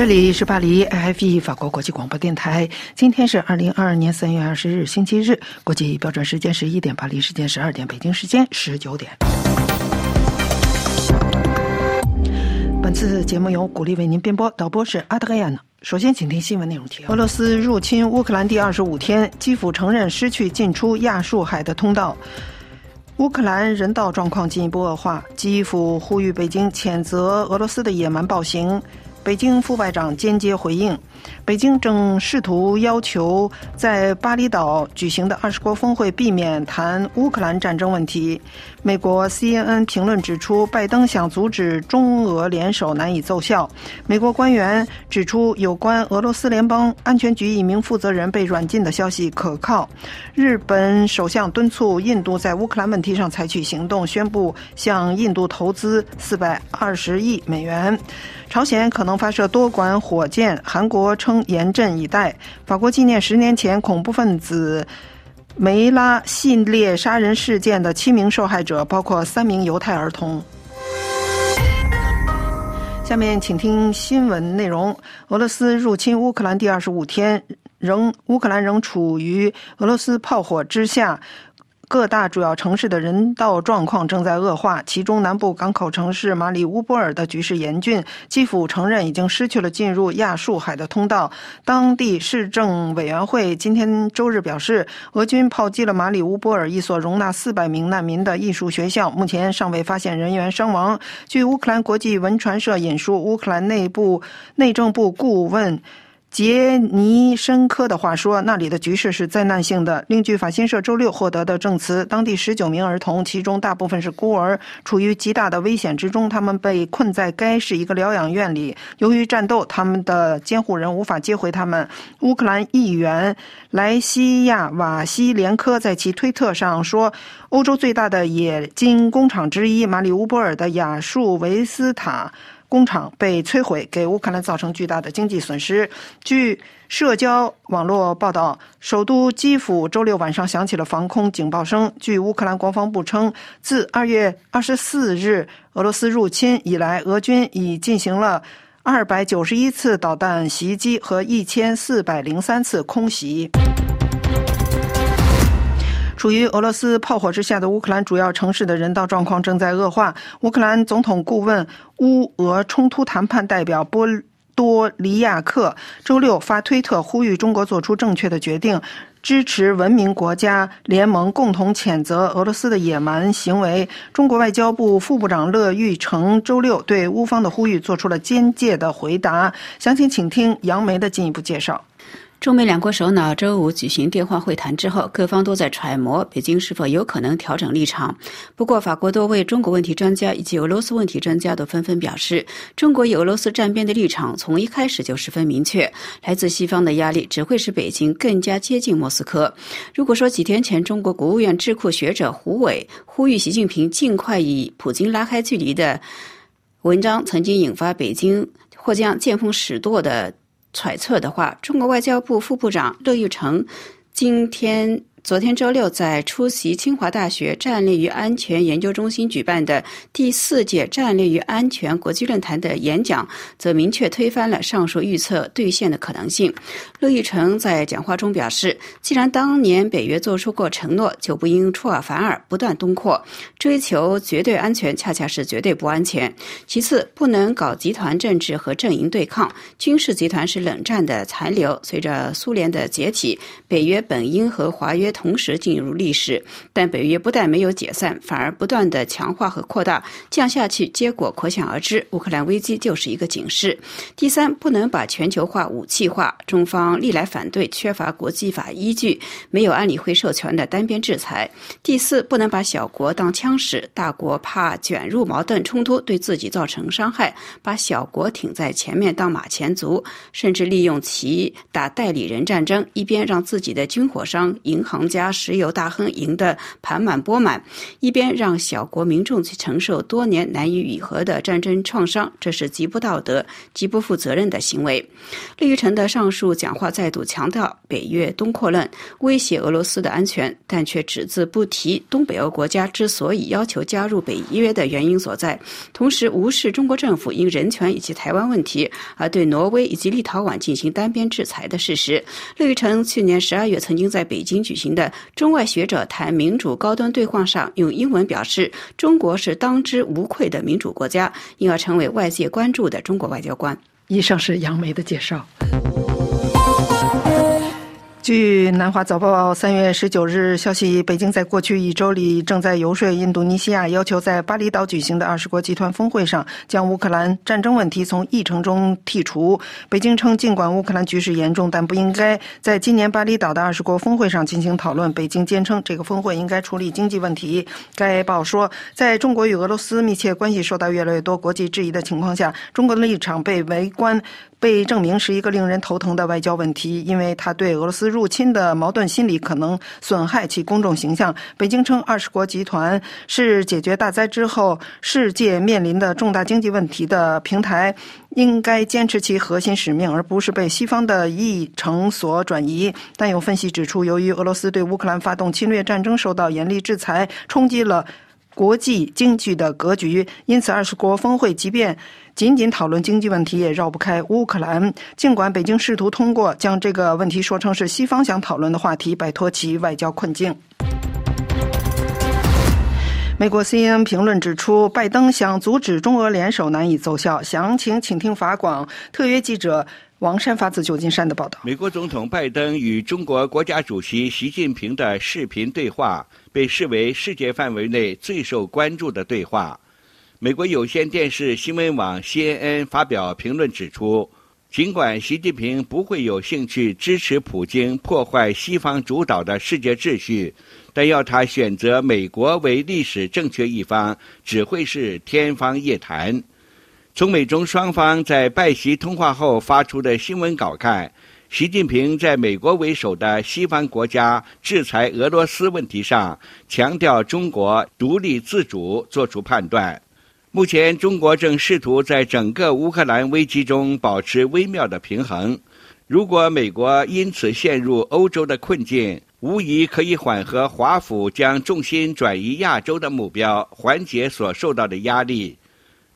这里是巴黎 AFE 法国国际广播电台。今天是二零二二年三月二十日，星期日。国际标准时间十一点，巴黎时间十二点，北京时间十九点。本次节目由鼓励为您编播，导播是阿德亚呢。首先，请听新闻内容提要：俄罗斯入侵乌克兰第二十五天，基辅承认失去进出亚述海的通道。乌克兰人道状况进一步恶化，基辅呼吁北京谴责俄罗斯的野蛮暴行。北京副外长间接回应。北京正试图要求在巴厘岛举行的二十国峰会避免谈乌克兰战争问题。美国 CNN 评论指出，拜登想阻止中俄联手难以奏效。美国官员指出，有关俄罗斯联邦安全局一名负责人被软禁的消息可靠。日本首相敦促印度在乌克兰问题上采取行动，宣布向印度投资四百二十亿美元。朝鲜可能发射多管火箭，韩国称。严阵以待。法国纪念十年前恐怖分子梅拉系列杀人事件的七名受害者，包括三名犹太儿童。下面请听新闻内容：俄罗斯入侵乌克兰第二十五天，仍乌克兰仍处于俄罗斯炮火之下。各大主要城市的人道状况正在恶化，其中南部港口城市马里乌波尔的局势严峻。基辅承认已经失去了进入亚速海的通道。当地市政委员会今天周日表示，俄军炮击了马里乌波尔一所容纳四百名难民的艺术学校，目前尚未发现人员伤亡。据乌克兰国际文传社引述乌克兰内部内政部顾问。杰尼申科的话说：“那里的局势是灾难性的。”另据法新社周六获得的证词，当地十九名儿童，其中大部分是孤儿，处于极大的危险之中。他们被困在该市一个疗养院里。由于战斗，他们的监护人无法接回他们。乌克兰议员莱西亚瓦西连科在其推特上说：“欧洲最大的冶金工厂之一马里乌波尔的亚述维斯塔。”工厂被摧毁，给乌克兰造成巨大的经济损失。据社交网络报道，首都基辅周六晚上响起了防空警报声。据乌克兰国防部称，自二月二十四日俄罗斯入侵以来，俄军已进行了二百九十一次导弹袭击和一千四百零三次空袭。处于俄罗斯炮火之下的乌克兰主要城市的人道状况正在恶化。乌克兰总统顾问、乌俄冲突谈判代表波多利亚克周六发推特呼吁中国做出正确的决定，支持文明国家联盟共同谴责俄罗斯的野蛮行为。中国外交部副部长乐玉成周六对乌方的呼吁做出了坚决的回答。详情请听杨梅的进一步介绍。中美两国首脑周五举行电话会谈之后，各方都在揣摩北京是否有可能调整立场。不过，法国多位中国问题专家以及俄罗斯问题专家都纷纷表示，中国与俄罗斯站边的立场从一开始就十分明确。来自西方的压力只会使北京更加接近莫斯科。如果说几天前中国国务院智库学者胡伟呼吁习近平尽快与普京拉开距离的文章曾经引发北京或将见风使舵的。揣测的话，中国外交部副部长乐玉成今天。昨天周六，在出席清华大学战略与安全研究中心举办的第四届战略与安全国际论坛的演讲，则明确推翻了上述预测兑现的可能性。乐玉成在讲话中表示，既然当年北约做出过承诺，就不应出尔反尔，不断东扩，追求绝对安全，恰恰是绝对不安全。其次，不能搞集团政治和阵营对抗，军事集团是冷战的残留。随着苏联的解体，北约本应和华约。同时进入历史，但北约不但没有解散，反而不断的强化和扩大，这样下去结果可想而知。乌克兰危机就是一个警示。第三，不能把全球化武器化，中方历来反对缺乏国际法依据、没有安理会授权的单边制裁。第四，不能把小国当枪使，大国怕卷入矛盾冲突对自己造成伤害，把小国挺在前面当马前卒，甚至利用其打代理人战争，一边让自己的军火商、银行。皇家石油大亨赢得盆满钵满，一边让小国民众去承受多年难以愈合的战争创伤，这是极不道德、极不负责任的行为。利玉成的上述讲话再度强调北约东扩论威胁俄罗斯的安全，但却只字不提东北欧国家之所以要求加入北约的原因所在，同时无视中国政府因人权以及台湾问题而对挪威以及立陶宛进行单边制裁的事实。乐玉成去年十二月曾经在北京举行的中外学者谈民主高端对话上，用英文表示中国是当之无愧的民主国家，因而成为外界关注的中国外交官。以上是杨梅的介绍。据南华早报三月十九日消息，北京在过去一周里正在游说印度尼西亚，要求在巴厘岛举行的二十国集团峰会上将乌克兰战争问题从议程中剔除。北京称，尽管乌克兰局势严重，但不应该在今年巴厘岛的二十国峰会上进行讨论。北京坚称，这个峰会应该处理经济问题。该报说，在中国与俄罗斯密切关系受到越来越多国际质疑的情况下，中国的立场被围观。被证明是一个令人头疼的外交问题，因为他对俄罗斯入侵的矛盾心理可能损害其公众形象。北京称，二十国集团是解决大灾之后世界面临的重大经济问题的平台，应该坚持其核心使命，而不是被西方的议程所转移。但有分析指出，由于俄罗斯对乌克兰发动侵略战争受到严厉制裁，冲击了国际经济的格局，因此二十国峰会即便。仅仅讨论经济问题也绕不开乌克兰。尽管北京试图通过将这个问题说成是西方想讨论的话题，摆脱其外交困境。美国 CNN 评论指出，拜登想阻止中俄联手难以奏效。详情，请听法广特约记者王山发自旧金山的报道。美国总统拜登与中国国家主席习近平的视频对话被视为世界范围内最受关注的对话。美国有线电视新闻网 CNN 发表评论指出，尽管习近平不会有兴趣支持普京破坏西方主导的世界秩序，但要他选择美国为历史正确一方，只会是天方夜谭。从美中双方在拜习通话后发出的新闻稿看，习近平在美国为首的西方国家制裁俄罗斯问题上，强调中国独立自主作出判断。目前，中国正试图在整个乌克兰危机中保持微妙的平衡。如果美国因此陷入欧洲的困境，无疑可以缓和华府将重心转移亚洲的目标，缓解所受到的压力。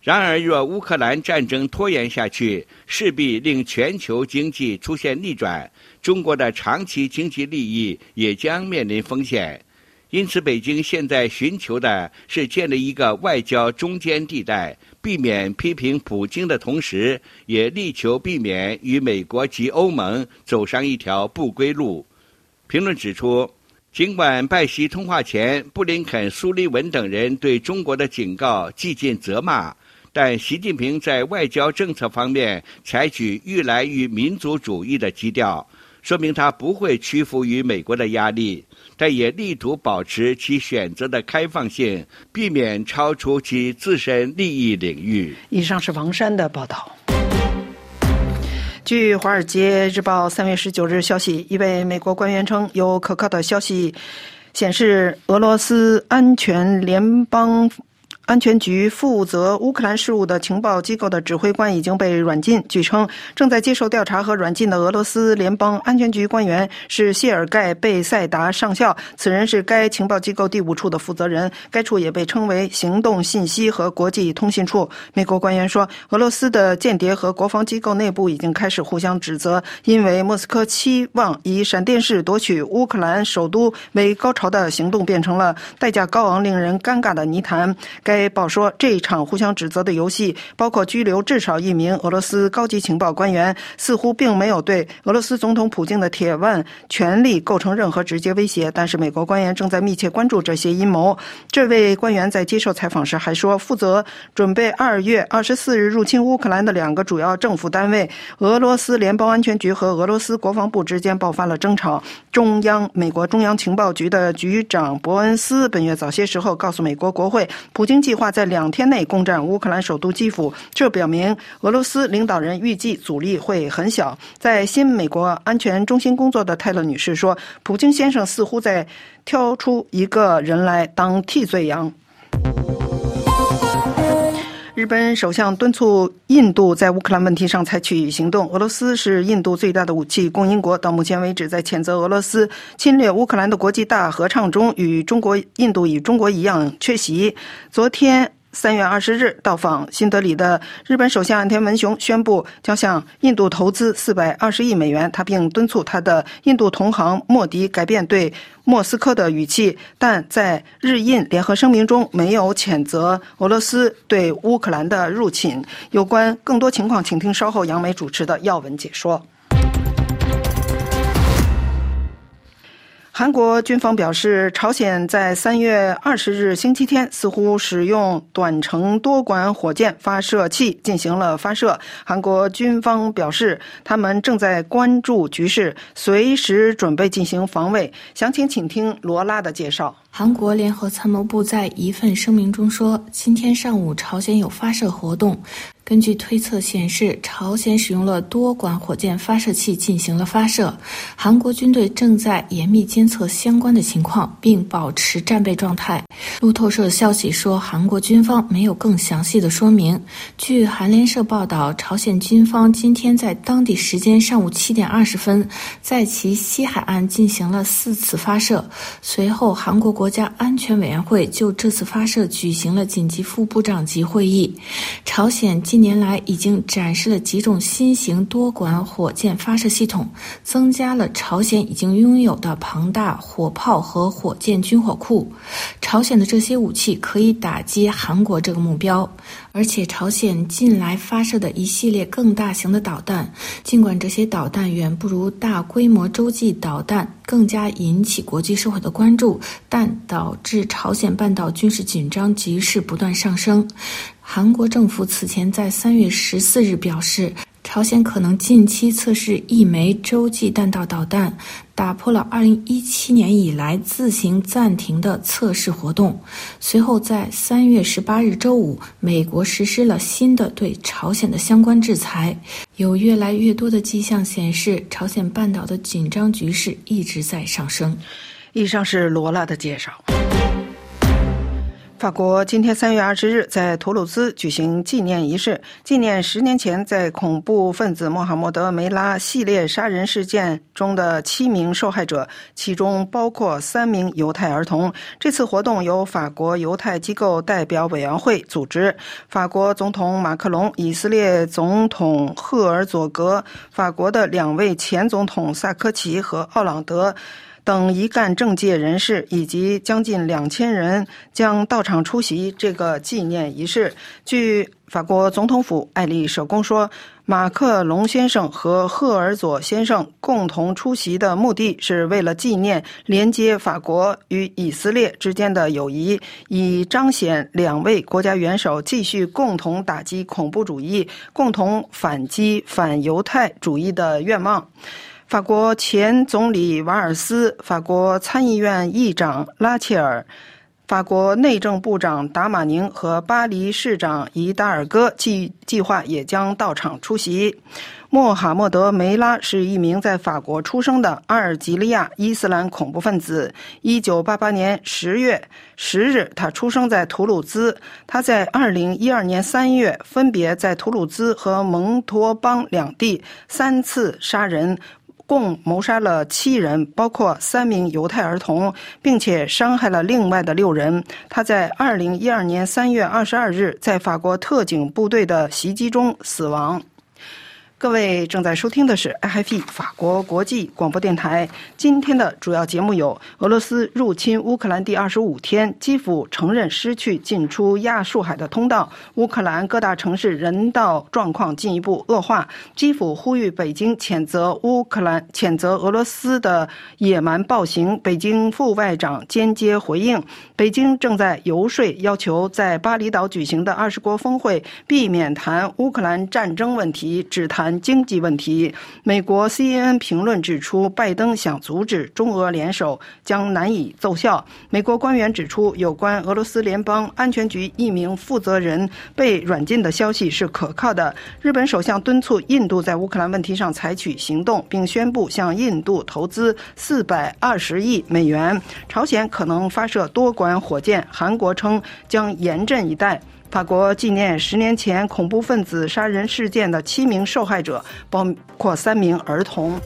然而，若乌克兰战争拖延下去，势必令全球经济出现逆转，中国的长期经济利益也将面临风险。因此，北京现在寻求的是建立一个外交中间地带，避免批评普京的同时，也力求避免与美国及欧盟走上一条不归路。评论指出，尽管拜习通话前，布林肯、苏利文等人对中国的警告几近责骂，但习近平在外交政策方面采取愈来愈民族主义的基调，说明他不会屈服于美国的压力。但也力图保持其选择的开放性，避免超出其自身利益领域。以上是王山的报道。据《华尔街日报》三月十九日消息，一位美国官员称，有可靠的消息显示，俄罗斯安全联邦。安全局负责乌克兰事务的情报机构的指挥官已经被软禁。据称，正在接受调查和软禁的俄罗斯联邦安全局官员是谢尔盖·贝塞达上校，此人是该情报机构第五处的负责人。该处也被称为行动信息和国际通信处。美国官员说，俄罗斯的间谍和国防机构内部已经开始互相指责，因为莫斯科期望以闪电式夺取乌克兰首都为高潮的行动变成了代价高昂、令人尴尬的泥潭。该该报说，这一场互相指责的游戏，包括拘留至少一名俄罗斯高级情报官员，似乎并没有对俄罗斯总统普京的铁腕权力构成任何直接威胁。但是，美国官员正在密切关注这些阴谋。这位官员在接受采访时还说，负责准备二月二十四日入侵乌克兰的两个主要政府单位——俄罗斯联邦安全局和俄罗斯国防部之间爆发了争吵。中央美国中央情报局的局长伯恩斯本月早些时候告诉美国国会，普京。计划在两天内攻占乌克兰首都基辅，这表明俄罗斯领导人预计阻力会很小。在新美国安全中心工作的泰勒女士说：“普京先生似乎在挑出一个人来当替罪羊。”日本首相敦促印度在乌克兰问题上采取行动。俄罗斯是印度最大的武器供应国，到目前为止，在谴责俄罗斯侵略乌克兰的国际大合唱中，与中国、印度与中国一样缺席。昨天。三月二十日到访新德里的日本首相岸田文雄宣布将向印度投资四百二十亿美元，他并敦促他的印度同行莫迪改变对莫斯科的语气，但在日印联合声明中没有谴责俄罗斯对乌克兰的入侵。有关更多情况，请听稍后杨梅主持的要闻解说。韩国军方表示，朝鲜在三月二十日星期天似乎使用短程多管火箭发射器进行了发射。韩国军方表示，他们正在关注局势，随时准备进行防卫。详情，请听罗拉的介绍。韩国联合参谋部在一份声明中说，今天上午朝鲜有发射活动。根据推测显示，朝鲜使用了多管火箭发射器进行了发射。韩国军队正在严密监测相关的情况，并保持战备状态。路透社消息说，韩国军方没有更详细的说明。据韩联社报道，朝鲜军方今天在当地时间上午七点二十分，在其西海岸进行了四次发射。随后，韩国国国家安全委员会就这次发射举行了紧急副部长级会议。朝鲜。近年来，已经展示了几种新型多管火箭发射系统，增加了朝鲜已经拥有的庞大火炮和火箭军火库。朝鲜的这些武器可以打击韩国这个目标，而且朝鲜近来发射的一系列更大型的导弹，尽管这些导弹远不如大规模洲际导弹更加引起国际社会的关注，但导致朝鲜半岛军事紧张局势不断上升。韩国政府此前在三月十四日表示，朝鲜可能近期测试一枚洲际弹道导弹，打破了二零一七年以来自行暂停的测试活动。随后，在三月十八日周五，美国实施了新的对朝鲜的相关制裁。有越来越多的迹象显示，朝鲜半岛的紧张局势一直在上升。以上是罗拉的介绍。法国今天三月二十日在图鲁兹举行纪念仪式，纪念十年前在恐怖分子穆罕默德·梅拉系列杀人事件中的七名受害者，其中包括三名犹太儿童。这次活动由法国犹太机构代表委员会组织，法国总统马克龙、以色列总统赫尔佐格、法国的两位前总统萨科齐和奥朗德。等一干政界人士以及将近两千人将到场出席这个纪念仪式。据法国总统府爱丽舍宫说，马克龙先生和赫尔佐先生共同出席的目的是为了纪念连接法国与以色列之间的友谊，以彰显两位国家元首继续共同打击恐怖主义、共同反击反犹太主义的愿望。法国前总理瓦尔斯、法国参议院议长拉切尔、法国内政部长达马宁和巴黎市长伊达尔戈计计划也将到场出席。穆罕默德·梅拉是一名在法国出生的阿尔及利亚伊斯兰恐怖分子。1988年10月10日，他出生在图鲁兹。他在2012年3月分别在图鲁兹和蒙托邦两地三次杀人。共谋杀了七人，包括三名犹太儿童，并且伤害了另外的六人。他在二零一二年三月二十二日在法国特警部队的袭击中死亡。各位正在收听的是 IFE 法国国际广播电台。今天的主要节目有：俄罗斯入侵乌克兰第二十五天，基辅承认失去进出亚速海的通道；乌克兰各大城市人道状况进一步恶化；基辅呼吁北京谴责乌克兰、谴责俄罗斯的野蛮暴行；北京副外长间接回应；北京正在游说，要求在巴厘岛举行的二十国峰会避免谈乌克兰战争问题，只谈。经济问题。美国 CNN 评论指出，拜登想阻止中俄联手将难以奏效。美国官员指出，有关俄罗斯联邦安全局一名负责人被软禁的消息是可靠的。日本首相敦促印度在乌克兰问题上采取行动，并宣布向印度投资四百二十亿美元。朝鲜可能发射多管火箭，韩国称将严阵以待。法国纪念十年前恐怖分子杀人事件的七名受害者，包括三名儿童。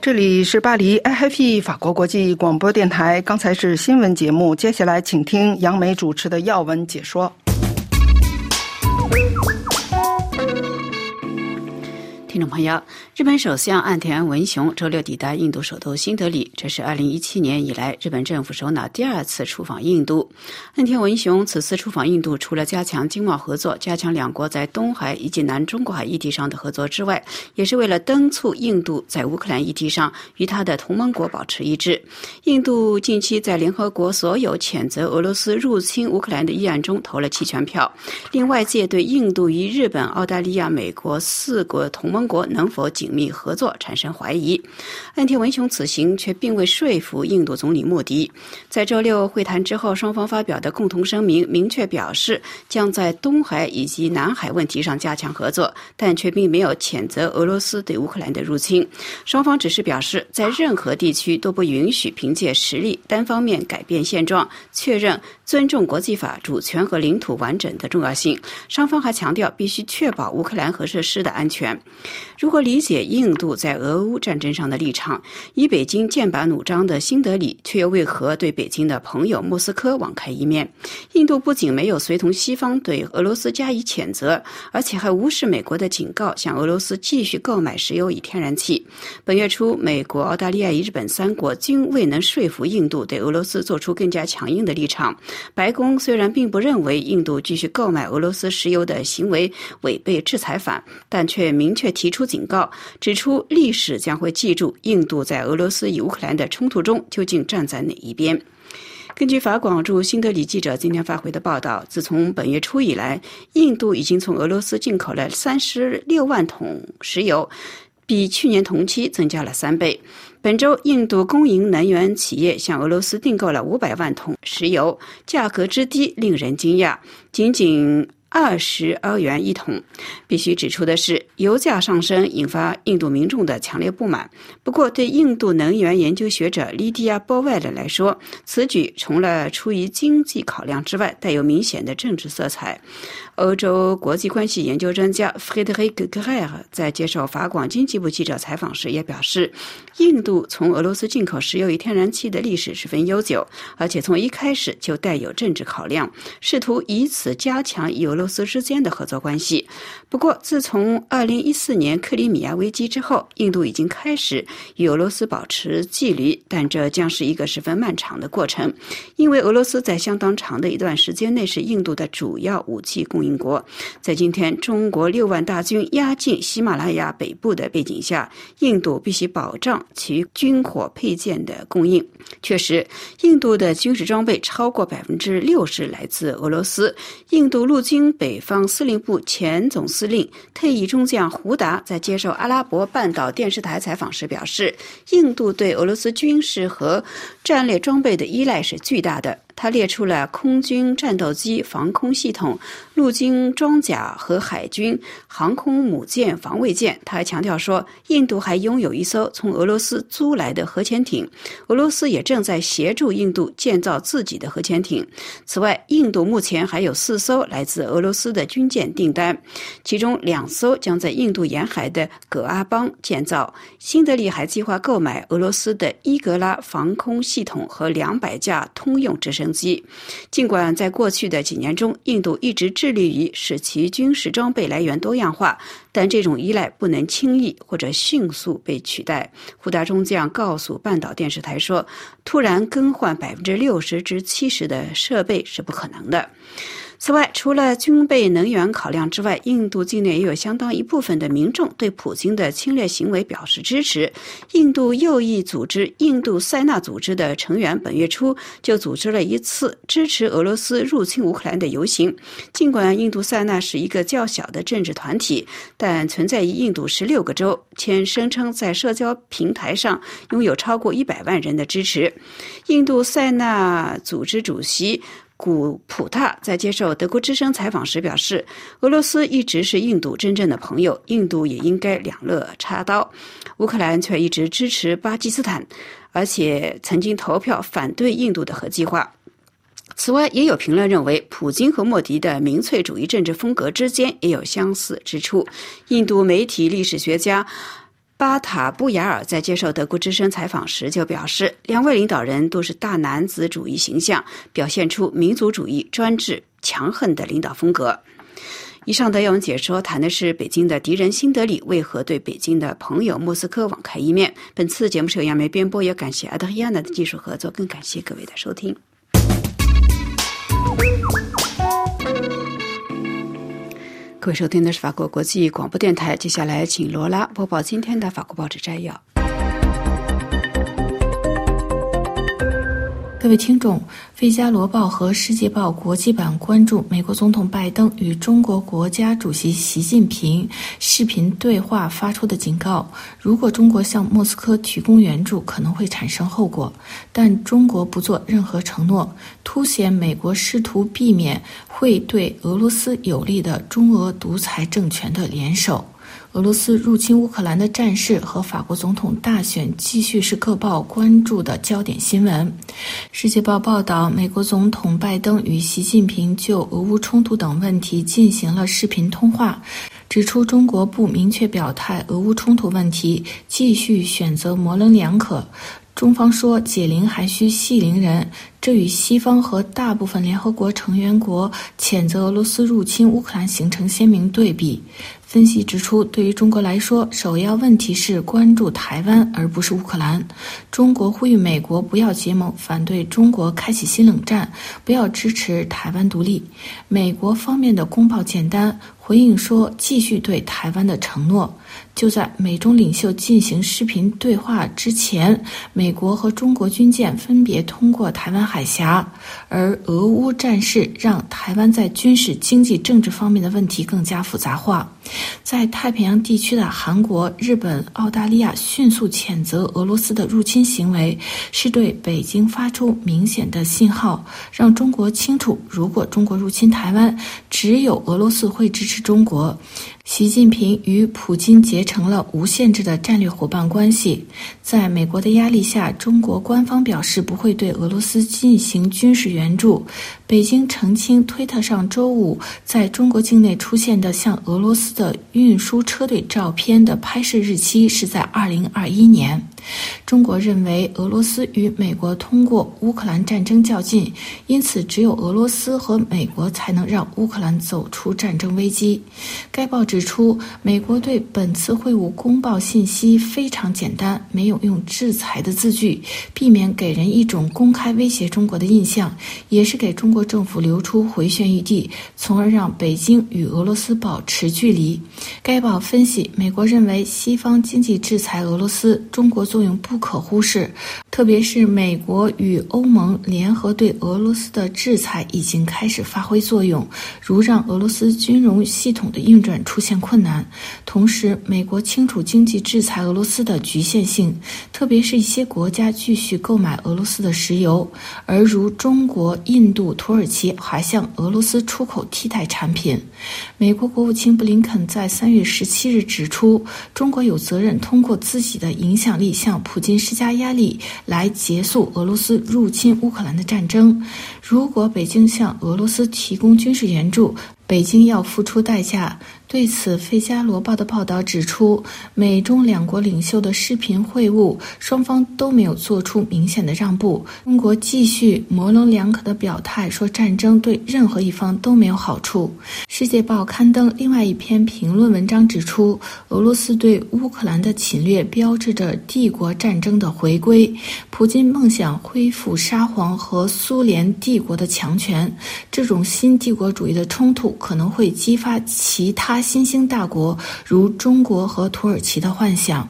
这里是巴黎 I Happy 法国国际广播电台。刚才是新闻节目，接下来请听杨梅主持的要闻解说。听众朋友，日本首相岸田文雄周六抵达印度首都新德里，这是2017年以来日本政府首脑第二次出访印度。岸田文雄此次出访印度，除了加强经贸合作、加强两国在东海以及南中国海议题上的合作之外，也是为了敦促印度在乌克兰议题上与他的同盟国保持一致。印度近期在联合国所有谴责俄罗斯入侵乌克兰的议案中投了弃权票，令外界对印度与日本、澳大利亚、美国四国同盟。国能否紧密合作产生怀疑，岸田文雄此行却并未说服印度总理莫迪。在周六会谈之后，双方发表的共同声明明确表示将在东海以及南海问题上加强合作，但却并没有谴责俄罗斯对乌克兰的入侵。双方只是表示，在任何地区都不允许凭借实力单方面改变现状，确认尊重国际法、主权和领土完整的重要性。双方还强调必须确保乌克兰核设施的安全。如何理解印度在俄乌战争上的立场？以北京剑拔弩张的新德里，却又为何对北京的朋友莫斯科网开一面？印度不仅没有随同西方对俄罗斯加以谴责，而且还无视美国的警告，向俄罗斯继续购买石油与天然气。本月初，美国、澳大利亚与日本三国均未能说服印度对俄罗斯做出更加强硬的立场。白宫虽然并不认为印度继续购买俄罗斯石油的行为违背制裁法，但却明确提。提出警告，指出历史将会记住印度在俄罗斯与乌克兰的冲突中究竟站在哪一边。根据法广驻新德里记者今天发回的报道，自从本月初以来，印度已经从俄罗斯进口了三十六万桶石油，比去年同期增加了三倍。本周，印度公营能源企业向俄罗斯订购了五百万桶石油，价格之低令人惊讶，仅仅。二十欧元一桶。必须指出的是，油价上升引发印度民众的强烈不满。不过，对印度能源研究学者莉迪亚·波外的来说，此举除了出于经济考量之外，带有明显的政治色彩。欧洲国际关系研究专家 f r e d e r i c g r e r 在接受法广经济部记者采访时也表示，印度从俄罗斯进口石油与天然气的历史十分悠久，而且从一开始就带有政治考量，试图以此加强与俄罗斯之间的合作关系。不过，自从2014年克里米亚危机之后，印度已经开始与俄罗斯保持距离，但这将是一个十分漫长的过程，因为俄罗斯在相当长的一段时间内是印度的主要武器供。应国在今天中国六万大军压境喜马拉雅北部的背景下，印度必须保障其军火配件的供应。确实，印度的军事装备超过百分之六十来自俄罗斯。印度陆军北方司令部前总司令退役中将胡达在接受阿拉伯半岛电视台采访时表示，印度对俄罗斯军事和战略装备的依赖是巨大的。他列出了空军战斗机、防空系统、陆军装甲和海军航空母舰、防卫舰。他还强调说，印度还拥有一艘从俄罗斯租来的核潜艇，俄罗斯也正在协助印度建造自己的核潜艇。此外，印度目前还有四艘来自俄罗斯的军舰订单，其中两艘将在印度沿海的葛阿邦建造。新德里还计划购买俄罗斯的伊格拉防空系统和两百架通用直升。机。尽管在过去的几年中，印度一直致力于使其军事装备来源多样化，但这种依赖不能轻易或者迅速被取代。胡达中将告诉半岛电视台说：“突然更换百分之六十至七十的设备是不可能的。”此外，除了军备能源考量之外，印度境内也有相当一部分的民众对普京的侵略行为表示支持。印度右翼组织印度塞纳组织的成员本月初就组织了一次支持俄罗斯入侵乌克兰的游行。尽管印度塞纳是一个较小的政治团体，但存在于印度十六个州，且声称在社交平台上拥有超过一百万人的支持。印度塞纳组织主席。古普塔在接受德国之声采访时表示：“俄罗斯一直是印度真正的朋友，印度也应该两肋插刀。乌克兰却一直支持巴基斯坦，而且曾经投票反对印度的核计划。”此外，也有评论认为，普京和莫迪的民粹主义政治风格之间也有相似之处。印度媒体历史学家。巴塔布雅尔在接受德国之声采访时就表示，两位领导人都是大男子主义形象，表现出民族主义、专制、强横的领导风格。以上的要闻解说谈的是北京的敌人新德里为何对北京的朋友莫斯科网开一面。本次节目是由杨梅编播，也感谢阿德亚娜的技术合作，更感谢各位的收听。各位收听的是法国国际广播电台，接下来请罗拉播报今天的法国报纸摘要。各位听众，《费加罗报》和《世界报》国际版关注美国总统拜登与中国国家主席习近平视频对话发出的警告：如果中国向莫斯科提供援助，可能会产生后果。但中国不做任何承诺，凸显美国试图避免会对俄罗斯有利的中俄独裁政权的联手。俄罗斯入侵乌克兰的战事和法国总统大选继续是各报关注的焦点新闻。《世界报》报道，美国总统拜登与习近平就俄乌冲突等问题进行了视频通话，指出中国不明确表态俄乌冲突问题，继续选择模棱两可。中方说解铃还需系铃人，这与西方和大部分联合国成员国谴责俄罗斯入侵乌克兰形成鲜明对比。分析指出，对于中国来说，首要问题是关注台湾，而不是乌克兰。中国呼吁美国不要结盟，反对中国开启新冷战，不要支持台湾独立。美国方面的公报简单，回应说继续对台湾的承诺。就在美中领袖进行视频对话之前，美国和中国军舰分别通过台湾海峡，而俄乌战事让台湾在军事、经济、政治方面的问题更加复杂化。在太平洋地区的韩国、日本、澳大利亚迅速谴责俄罗斯的入侵行为，是对北京发出明显的信号，让中国清楚，如果中国入侵台湾，只有俄罗斯会支持中国。习近平与普京结成了无限制的战略伙伴关系。在美国的压力下，中国官方表示不会对俄罗斯进行军事援助。北京澄清，推特上周五在中国境内出现的向俄罗斯的运输车队照片的拍摄日期是在二零二一年。中国认为俄罗斯与美国通过乌克兰战争较劲，因此只有俄罗斯和美国才能让乌克兰走出战争危机。该报指出，美国对本次会晤公报信息非常简单，没有用制裁的字句，避免给人一种公开威胁中国的印象，也是给中国政府留出回旋余地，从而让北京与俄罗斯保持距离。该报分析，美国认为西方经济制裁俄罗斯，中国。作用不可忽视，特别是美国与欧盟联合对俄罗斯的制裁已经开始发挥作用，如让俄罗斯金融系统的运转出现困难。同时，美国清楚经济制裁俄罗斯的局限性，特别是一些国家继续购买俄罗斯的石油，而如中国、印度、土耳其还向俄罗斯出口替代产品。美国国务卿布林肯在三月十七日指出，中国有责任通过自己的影响力。向普京施加压力，来结束俄罗斯入侵乌克兰的战争。如果北京向俄罗斯提供军事援助，北京要付出代价。对此，《费加罗报》的报道指出，美中两国领袖的视频会晤，双方都没有做出明显的让步。中国继续模棱两可的表态，说战争对任何一方都没有好处。《世界报》刊登另外一篇评论文章指出，俄罗斯对乌克兰的侵略标志着帝国战争的回归。普京梦想恢复沙皇和苏联帝国的强权，这种新帝国主义的冲突可能会激发其他。新兴大国如中国和土耳其的幻想。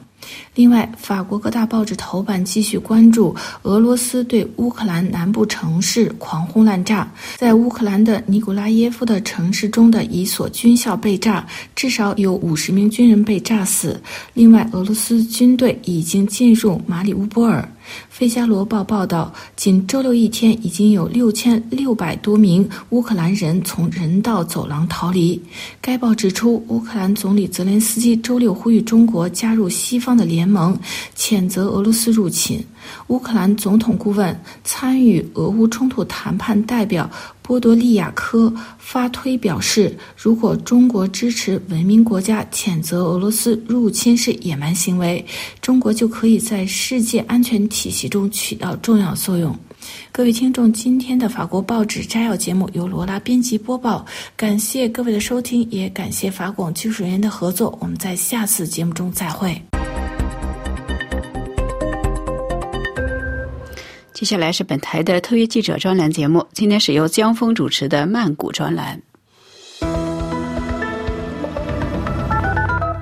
另外，法国各大报纸头版继续关注俄罗斯对乌克兰南部城市狂轰滥炸，在乌克兰的尼古拉耶夫的城市中的一所军校被炸，至少有五十名军人被炸死。另外，俄罗斯军队已经进入马里乌波尔。《费加罗报》报道，仅周六一天，已经有六千六百多名乌克兰人从人道走廊逃离。该报指出，乌克兰总理泽连斯基周六呼吁中国加入西方的联联盟，谴责俄罗斯入侵。乌克兰总统顾问、参与俄乌冲突谈判代表。波多利亚科发推表示，如果中国支持文明国家谴责俄罗斯入侵是野蛮行为，中国就可以在世界安全体系中起到重要作用。各位听众，今天的法国报纸摘要节目由罗拉编辑播报，感谢各位的收听，也感谢法广技术人员的合作。我们在下次节目中再会。接下来是本台的特约记者专栏节目，今天是由江峰主持的曼谷专栏。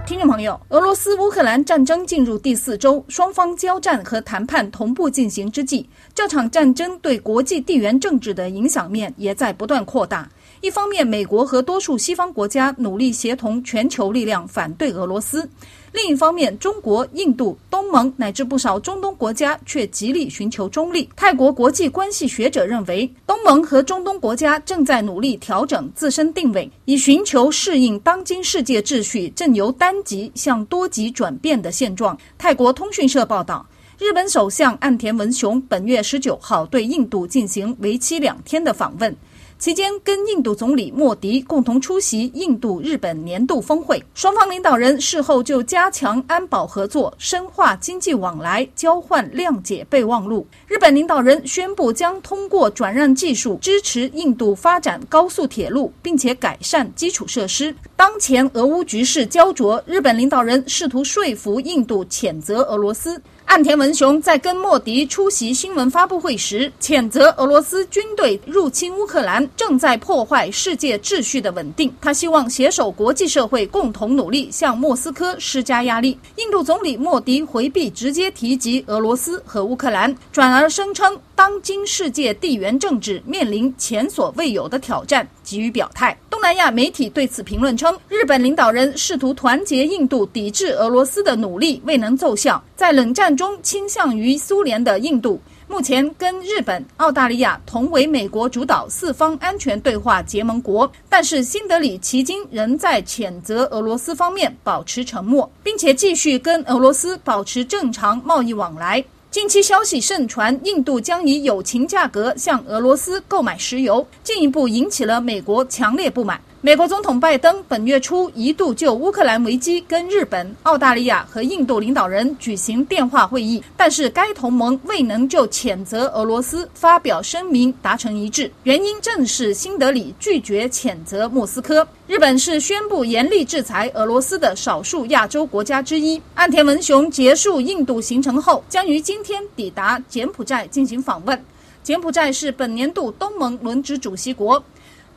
听众朋友，俄罗斯乌克兰战争进入第四周，双方交战和谈判同步进行之际，这场战争对国际地缘政治的影响面也在不断扩大。一方面，美国和多数西方国家努力协同全球力量反对俄罗斯。另一方面，中国、印度、东盟乃至不少中东国家却极力寻求中立。泰国国际关系学者认为，东盟和中东国家正在努力调整自身定位，以寻求适应当今世界秩序正由单极向多极转变的现状。泰国通讯社报道，日本首相岸田文雄本月十九号对印度进行为期两天的访问。期间，跟印度总理莫迪共同出席印度日本年度峰会，双方领导人事后就加强安保合作、深化经济往来、交换谅解备忘录。日本领导人宣布将通过转让技术支持印度发展高速铁路，并且改善基础设施。当前俄乌局势焦灼，日本领导人试图说服印度谴责俄罗斯。岸田文雄在跟莫迪出席新闻发布会时，谴责俄罗斯军队入侵乌克兰，正在破坏世界秩序的稳定。他希望携手国际社会共同努力，向莫斯科施加压力。印度总理莫迪回避直接提及俄罗斯和乌克兰，转而声称。当今世界地缘政治面临前所未有的挑战，给予表态。东南亚媒体对此评论称，日本领导人试图团结印度抵制俄罗斯的努力未能奏效。在冷战中倾向于苏联的印度，目前跟日本、澳大利亚同为美国主导四方安全对话结盟国，但是新德里迄今仍在谴责俄罗斯方面保持沉默，并且继续跟俄罗斯保持正常贸易往来。近期消息盛传，印度将以友情价格向俄罗斯购买石油，进一步引起了美国强烈不满。美国总统拜登本月初一度就乌克兰危机跟日本、澳大利亚和印度领导人举行电话会议，但是该同盟未能就谴责俄罗斯发表声明达成一致。原因正是新德里拒绝谴责莫斯科。日本是宣布严厉制裁俄罗斯的少数亚洲国家之一。岸田文雄结束印度行程后，将于今天抵达柬埔寨进行访问。柬埔寨是本年度东盟轮值主席国。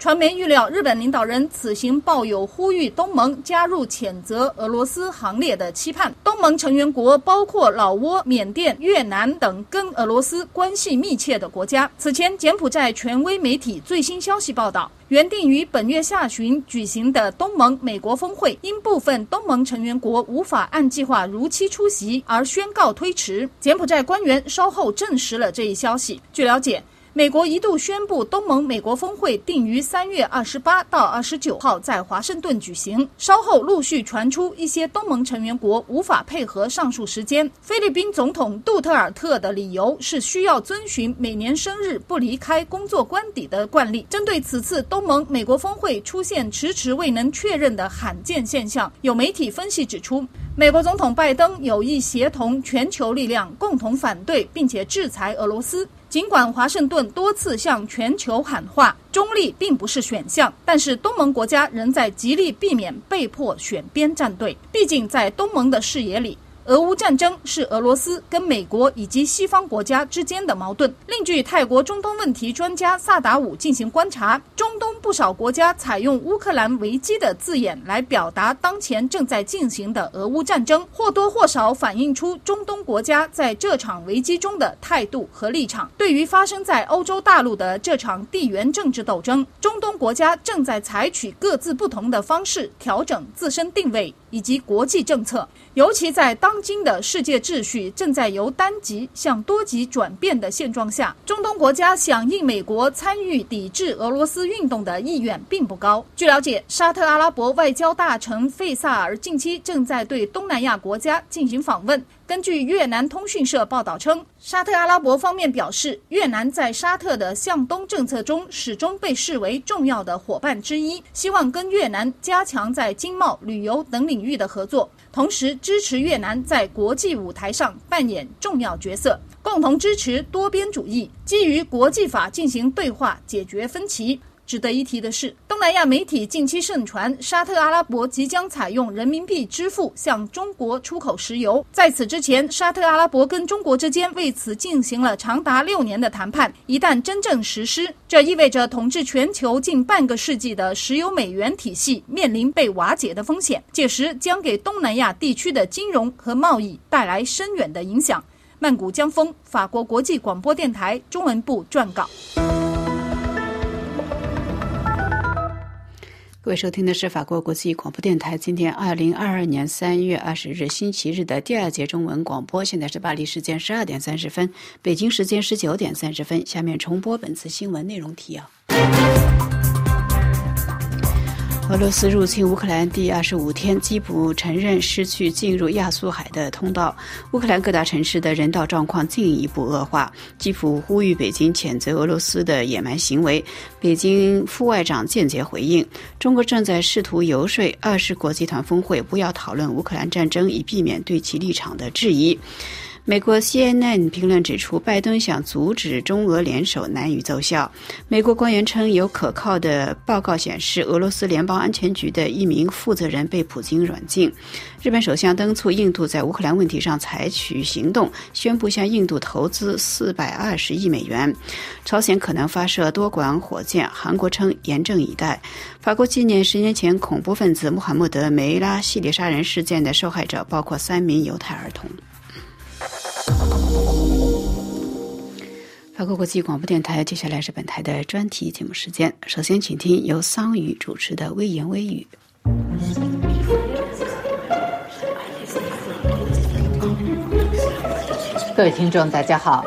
传媒预料，日本领导人此行抱有呼吁东盟加入谴责俄罗斯行列的期盼。东盟成员国包括老挝、缅甸、越南等跟俄罗斯关系密切的国家。此前，柬埔寨权威媒体最新消息报道，原定于本月下旬举行的东盟美国峰会，因部分东盟成员国无法按计划如期出席而宣告推迟。柬埔寨官员稍后证实了这一消息。据了解。美国一度宣布东盟美国峰会定于三月二十八到二十九号在华盛顿举行。稍后陆续传出一些东盟成员国无法配合上述时间。菲律宾总统杜特尔特的理由是需要遵循每年生日不离开工作官邸的惯例。针对此次东盟美国峰会出现迟迟未能确认的罕见现象，有媒体分析指出，美国总统拜登有意协同全球力量共同反对并且制裁俄罗斯。尽管华盛顿多次向全球喊话，中立并不是选项，但是东盟国家仍在极力避免被迫选边站队。毕竟，在东盟的视野里。俄乌战争是俄罗斯跟美国以及西方国家之间的矛盾。另据泰国中东问题专家萨达武进行观察，中东不少国家采用“乌克兰危机”的字眼来表达当前正在进行的俄乌战争，或多或少反映出中东国家在这场危机中的态度和立场。对于发生在欧洲大陆的这场地缘政治斗争，中东国家正在采取各自不同的方式调整自身定位以及国际政策，尤其在当。今的世界秩序正在由单极向多极转变的现状下，中东国家响应美国参与抵制俄罗斯运动的意愿并不高。据了解，沙特阿拉伯外交大臣费萨尔近期正在对东南亚国家进行访问。根据越南通讯社报道称，沙特阿拉伯方面表示，越南在沙特的向东政策中始终被视为重要的伙伴之一，希望跟越南加强在经贸、旅游等领域的合作，同时支持越南在国际舞台上扮演重要角色，共同支持多边主义，基于国际法进行对话，解决分歧。值得一提的是，东南亚媒体近期盛传沙特阿拉伯即将采用人民币支付向中国出口石油。在此之前，沙特阿拉伯跟中国之间为此进行了长达六年的谈判。一旦真正实施，这意味着统治全球近半个世纪的石油美元体系面临被瓦解的风险。届时将给东南亚地区的金融和贸易带来深远的影响。曼谷江峰，法国国际广播电台中文部撰稿。各位收听的是法国国际广播电台今天二零二二年三月二十日星期日的第二节中文广播。现在是巴黎时间十二点三十分，北京时间十九点三十分。下面重播本次新闻内容提要。俄罗斯入侵乌克兰第二十五天，基辅承认失去进入亚速海的通道。乌克兰各大城市的人道状况进一步恶化。基辅呼吁北京谴责俄罗斯的野蛮行为。北京副外长间接回应：中国正在试图游说二十国集团峰会不要讨论乌克兰战争，以避免对其立场的质疑。美国 CNN 评论指出，拜登想阻止中俄联手难以奏效。美国官员称，有可靠的报告显示，俄罗斯联邦安全局的一名负责人被普京软禁。日本首相敦促印度在乌克兰问题上采取行动，宣布向印度投资四百二十亿美元。朝鲜可能发射多管火箭，韩国称严阵以待。法国纪念十年前恐怖分子穆罕默德·梅拉系列杀人事件的受害者，包括三名犹太儿童。法国国际广播电台，接下来是本台的专题节目时间。首先，请听由桑宇主持的《微言微语》。各位听众，大家好。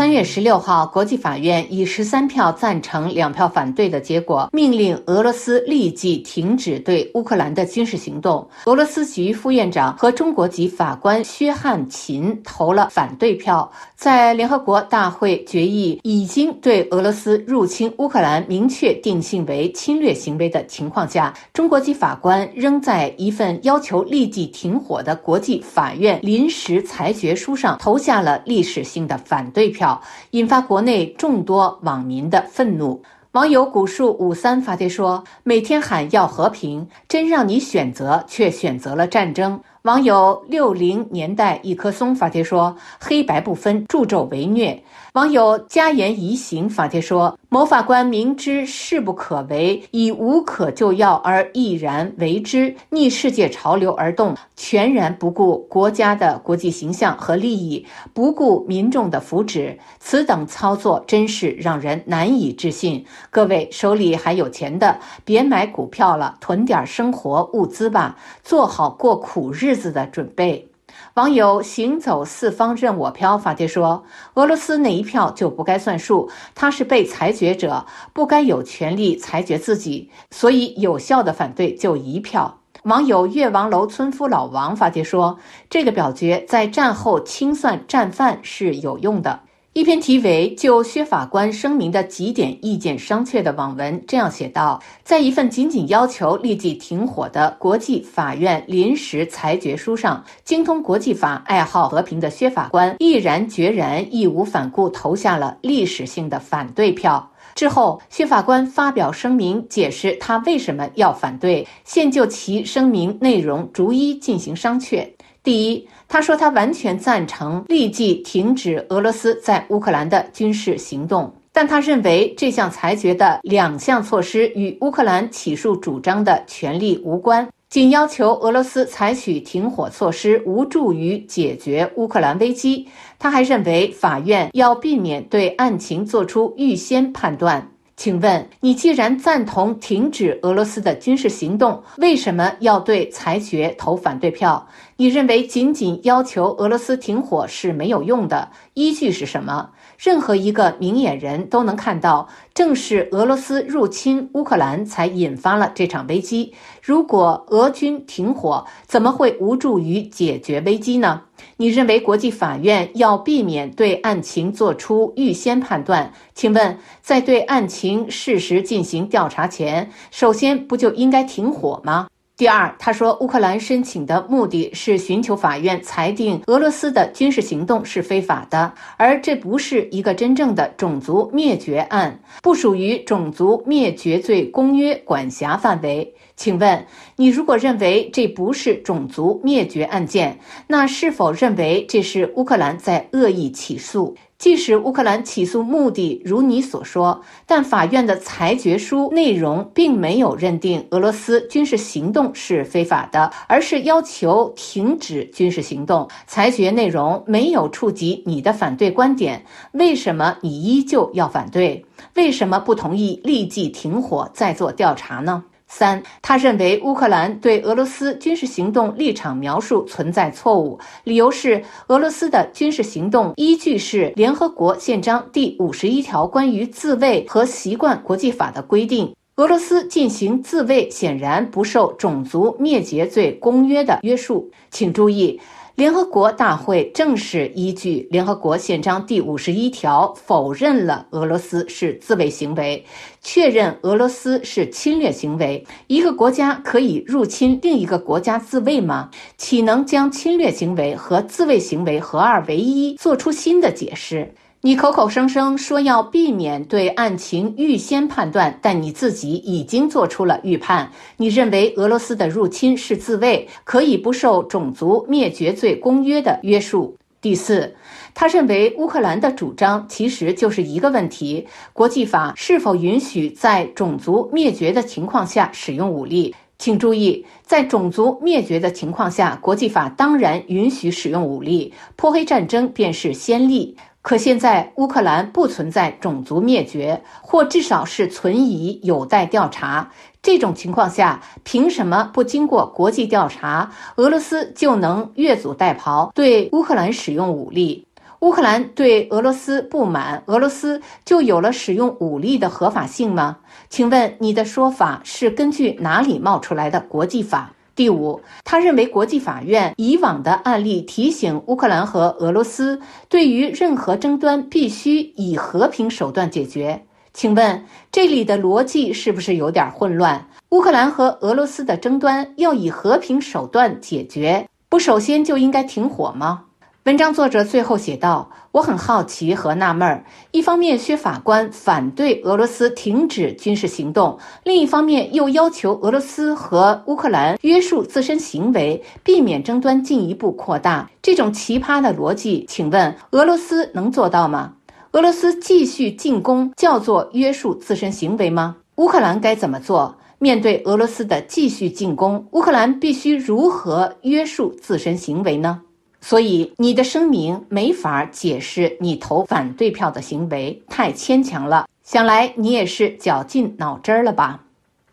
三月十六号，国际法院以十三票赞成、两票反对的结果，命令俄罗斯立即停止对乌克兰的军事行动。俄罗斯籍副院长和中国籍法官薛汉琴投了反对票。在联合国大会决议已经对俄罗斯入侵乌克兰明确定性为侵略行为的情况下，中国籍法官仍在一份要求立即停火的国际法院临时裁决书上投下了历史性的反对票。引发国内众多网民的愤怒。网友古树五三发帖说：“每天喊要和平，真让你选择，却选择了战争。”网友六零年代一棵松发帖说：“黑白不分，助纣为虐。”网友家言移行发帖说：“某法官明知事不可为，以无可救药而毅然为之，逆世界潮流而动，全然不顾国家的国际形象和利益，不顾民众的福祉。此等操作真是让人难以置信。各位手里还有钱的，别买股票了，囤点生活物资吧，做好过苦日子的准备。”网友行走四方任我飘发帖说：“俄罗斯那一票就不该算数，他是被裁决者，不该有权利裁决自己，所以有效的反对就一票。”网友越王楼村夫老王发帖说：“这个表决在战后清算战犯是有用的。”一篇题为“就薛法官声明的几点意见商榷”的网文这样写道：“在一份仅仅要求立即停火的国际法院临时裁决书上，精通国际法、爱好和平的薛法官毅然决然、义无反顾投下了历史性的反对票。之后，薛法官发表声明，解释他为什么要反对，现就其声明内容逐一进行商榷。第一。”他说，他完全赞成立即停止俄罗斯在乌克兰的军事行动，但他认为这项裁决的两项措施与乌克兰起诉主张的权利无关，仅要求俄罗斯采取停火措施，无助于解决乌克兰危机。他还认为法院要避免对案情作出预先判断。请问，你既然赞同停止俄罗斯的军事行动，为什么要对裁决投反对票？你认为仅仅要求俄罗斯停火是没有用的，依据是什么？任何一个明眼人都能看到，正是俄罗斯入侵乌克兰才引发了这场危机。如果俄军停火，怎么会无助于解决危机呢？你认为国际法院要避免对案情作出预先判断？请问，在对案情事实进行调查前，首先不就应该停火吗？第二，他说，乌克兰申请的目的是寻求法院裁定俄罗斯的军事行动是非法的，而这不是一个真正的种族灭绝案，不属于种族灭绝罪公约管辖范围。请问，你如果认为这不是种族灭绝案件，那是否认为这是乌克兰在恶意起诉？即使乌克兰起诉目的如你所说，但法院的裁决书内容并没有认定俄罗斯军事行动是非法的，而是要求停止军事行动。裁决内容没有触及你的反对观点，为什么你依旧要反对？为什么不同意立即停火再做调查呢？三，他认为乌克兰对俄罗斯军事行动立场描述存在错误，理由是俄罗斯的军事行动依据是联合国宪章第五十一条关于自卫和习惯国际法的规定，俄罗斯进行自卫显然不受种族灭绝罪公约的约束。请注意。联合国大会正式依据联合国宪章第五十一条否认了俄罗斯是自卫行为，确认俄罗斯是侵略行为。一个国家可以入侵另一个国家自卫吗？岂能将侵略行为和自卫行为合二为一，做出新的解释？你口口声声说要避免对案情预先判断，但你自己已经做出了预判。你认为俄罗斯的入侵是自卫，可以不受种族灭绝罪公约的约束。第四，他认为乌克兰的主张其实就是一个问题：国际法是否允许在种族灭绝的情况下使用武力？请注意，在种族灭绝的情况下，国际法当然允许使用武力，泼黑战争便是先例。可现在乌克兰不存在种族灭绝，或至少是存疑，有待调查。这种情况下，凭什么不经过国际调查，俄罗斯就能越俎代庖对乌克兰使用武力？乌克兰对俄罗斯不满，俄罗斯就有了使用武力的合法性吗？请问你的说法是根据哪里冒出来的国际法？第五，他认为国际法院以往的案例提醒乌克兰和俄罗斯，对于任何争端必须以和平手段解决。请问这里的逻辑是不是有点混乱？乌克兰和俄罗斯的争端要以和平手段解决，不首先就应该停火吗？文章作者最后写道：“我很好奇和纳闷儿。一方面，薛法官反对俄罗斯停止军事行动；另一方面，又要求俄罗斯和乌克兰约束自身行为，避免争端进一步扩大。这种奇葩的逻辑，请问俄罗斯能做到吗？俄罗斯继续进攻叫做约束自身行为吗？乌克兰该怎么做？面对俄罗斯的继续进攻，乌克兰必须如何约束自身行为呢？”所以你的声明没法解释你投反对票的行为，太牵强了。想来你也是绞尽脑汁了吧？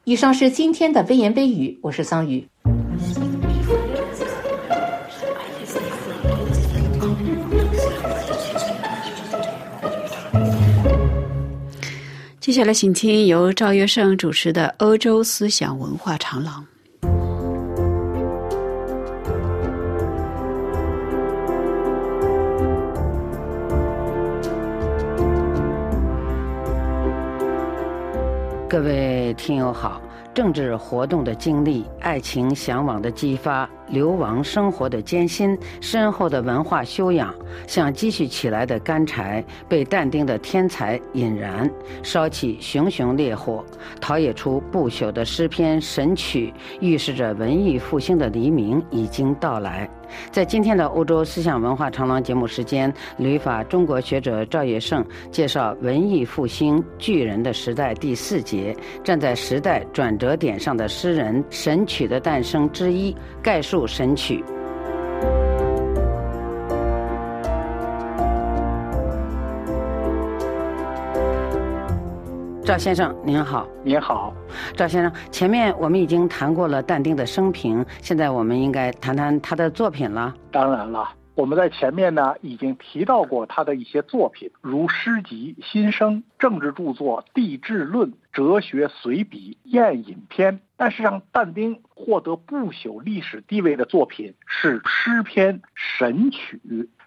以上是今天的微言微语，我是桑榆。接下来，请听由赵月胜主持的《欧洲思想文化长廊》。各位听友好，政治活动的经历，爱情向往的激发。流亡生活的艰辛，深厚的文化修养，像积蓄起来的干柴，被但丁的天才引燃，烧起熊熊烈火，陶冶出不朽的诗篇神曲，预示着文艺复兴的黎明已经到来。在今天的欧洲思想文化长廊节目时间，旅法中国学者赵业胜介绍文艺复兴巨人的时代第四节，站在时代转折点上的诗人神曲的诞生之一，概述。神曲，赵先生您好，您好，赵先生，前面我们已经谈过了但丁的生平，现在我们应该谈谈他的作品了。当然了。我们在前面呢已经提到过他的一些作品，如诗集《新生》、政治著作《地质论》、哲学随笔《宴饮篇》。但是让但丁获得不朽历史地位的作品是诗篇《神曲》。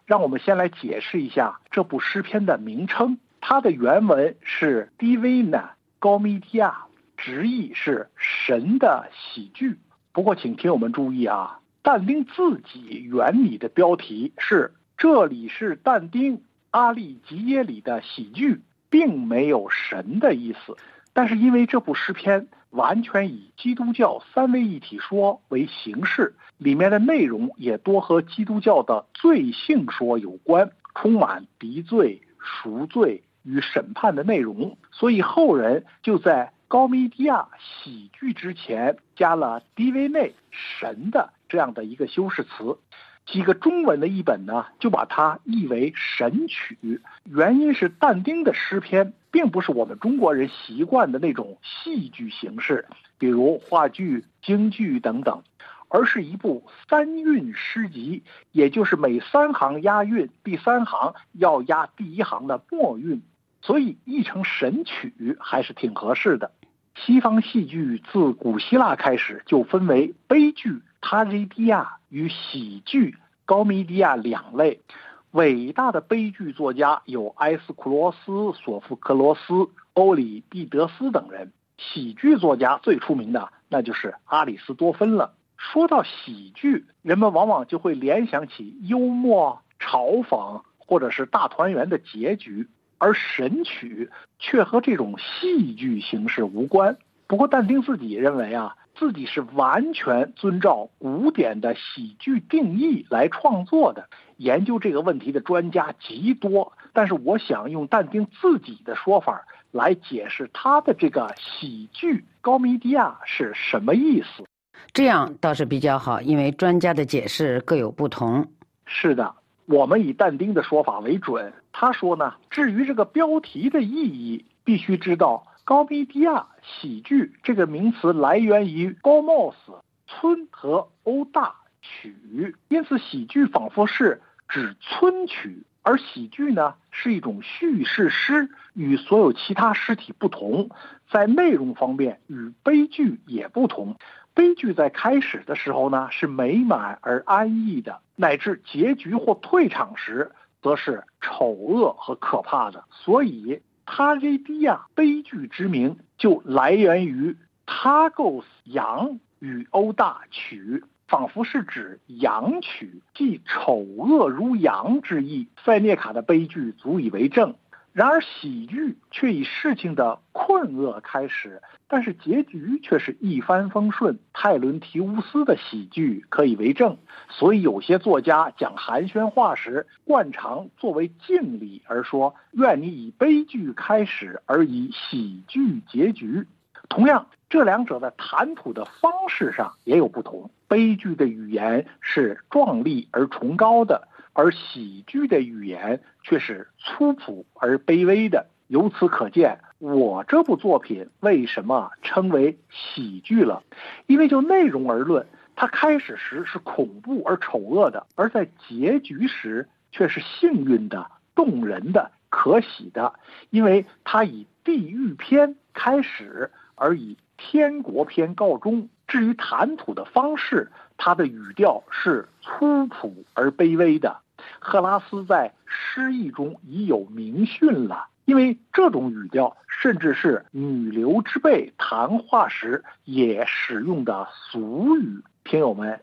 让我们先来解释一下这部诗篇的名称。它的原文是 Divina Commedia，直译是神的喜剧。不过，请听我们注意啊。但丁自己原理的标题是“这里是但丁阿利吉耶里的喜剧”，并没有神的意思。但是因为这部诗篇完全以基督教三位一体说为形式，里面的内容也多和基督教的罪性说有关，充满敌罪、赎罪与审判的内容，所以后人就在高米迪亚喜剧之前加了 “div 内神的”。这样的一个修饰词，几个中文的译本呢，就把它译为神曲。原因是但丁的诗篇并不是我们中国人习惯的那种戏剧形式，比如话剧、京剧等等，而是一部三韵诗集，也就是每三行押韵，第三行要押第一行的末韵，所以译成神曲还是挺合适的。西方戏剧自古希腊开始就分为悲剧。塔吉迪亚与喜剧高米迪亚两类，伟大的悲剧作家有埃斯库罗斯、索福克罗斯、欧里庇得斯等人。喜剧作家最出名的那就是阿里斯多芬了。说到喜剧，人们往往就会联想起幽默、嘲讽或者是大团圆的结局，而神曲却和这种戏剧形式无关。不过，但丁自己认为啊。自己是完全遵照古典的喜剧定义来创作的。研究这个问题的专家极多，但是我想用但丁自己的说法来解释他的这个喜剧高米迪亚是什么意思。这样倒是比较好，因为专家的解释各有不同。是的，我们以但丁的说法为准。他说呢，至于这个标题的意义，必须知道。高米迪亚喜剧这个名词来源于高莫斯村和欧大曲，因此喜剧仿佛是指村曲，而喜剧呢是一种叙事诗，与所有其他诗体不同，在内容方面与悲剧也不同。悲剧在开始的时候呢是美满而安逸的，乃至结局或退场时，则是丑恶和可怕的。所以。他这迪亚悲剧之名就来源于他构思羊与欧大曲，仿佛是指羊曲，即丑恶如羊之意。塞涅卡的悲剧足以为证。然而喜剧却以事情的困厄开始，但是结局却是一帆风顺。泰伦提乌斯的喜剧可以为证。所以有些作家讲寒暄话时，惯常作为敬礼而说：“愿你以悲剧开始，而以喜剧结局。”同样，这两者的谈吐的方式上也有不同。悲剧的语言是壮丽而崇高的。而喜剧的语言却是粗朴而卑微的。由此可见，我这部作品为什么称为喜剧了？因为就内容而论，它开始时是恐怖而丑恶的，而在结局时却是幸运的、动人的、可喜的，因为它以地狱篇开始，而以天国篇告终。至于谈吐的方式，他的语调是粗朴而卑微的。赫拉斯在诗意中已有明训了，因为这种语调甚至是女流之辈谈话时也使用的俗语。听友们，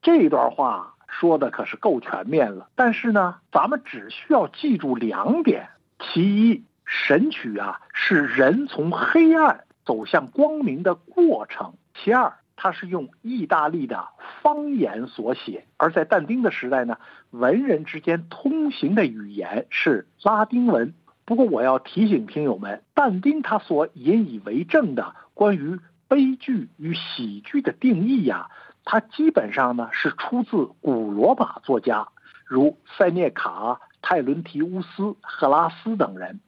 这段话说的可是够全面了。但是呢，咱们只需要记住两点：其一，神曲啊是人从黑暗走向光明的过程；其二。它是用意大利的方言所写，而在但丁的时代呢，文人之间通行的语言是拉丁文。不过我要提醒听友们，但丁他所引以为证的关于悲剧与喜剧的定义呀，它基本上呢是出自古罗马作家，如塞涅卡、泰伦提乌斯、赫拉斯等人，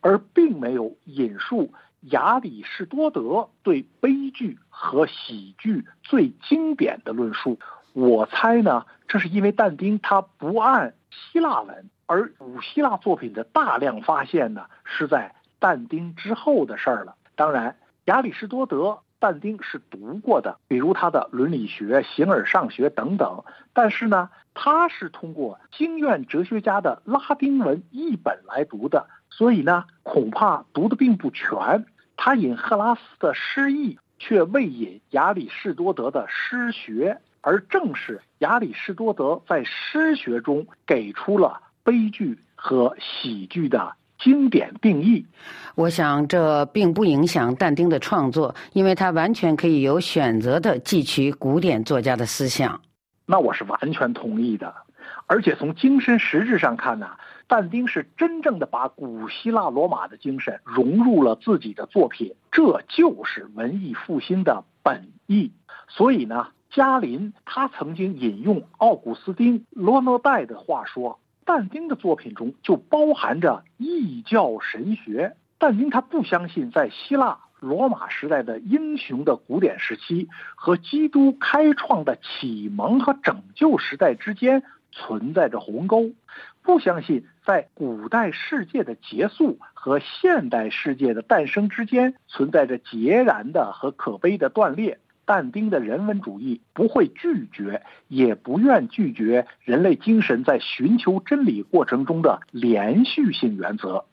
而并没有引述。亚里士多德对悲剧和喜剧最经典的论述，我猜呢，这是因为但丁他不按希腊文，而古希腊作品的大量发现呢，是在但丁之后的事儿了。当然，亚里士多德但丁是读过的，比如他的《伦理学》《形而上学》等等，但是呢，他是通过经院哲学家的拉丁文译本来读的。所以呢，恐怕读的并不全。他引赫拉斯的诗意，却未引亚里士多德的诗学。而正是亚里士多德在诗学中给出了悲剧和喜剧的经典定义。我想这并不影响但丁的创作，因为他完全可以有选择的汲取古典作家的思想。那我是完全同意的。而且从精神实质上看呢，但丁是真正的把古希腊罗马的精神融入了自己的作品，这就是文艺复兴的本意。所以呢，加林他曾经引用奥古斯丁、罗诺代的话说，但丁的作品中就包含着异教神学。但丁他不相信在希腊罗马时代的英雄的古典时期和基督开创的启蒙和拯救时代之间。存在着鸿沟，不相信在古代世界的结束和现代世界的诞生之间存在着截然的和可悲的断裂。但丁的人文主义不会拒绝，也不愿拒绝人类精神在寻求真理过程中的连续性原则。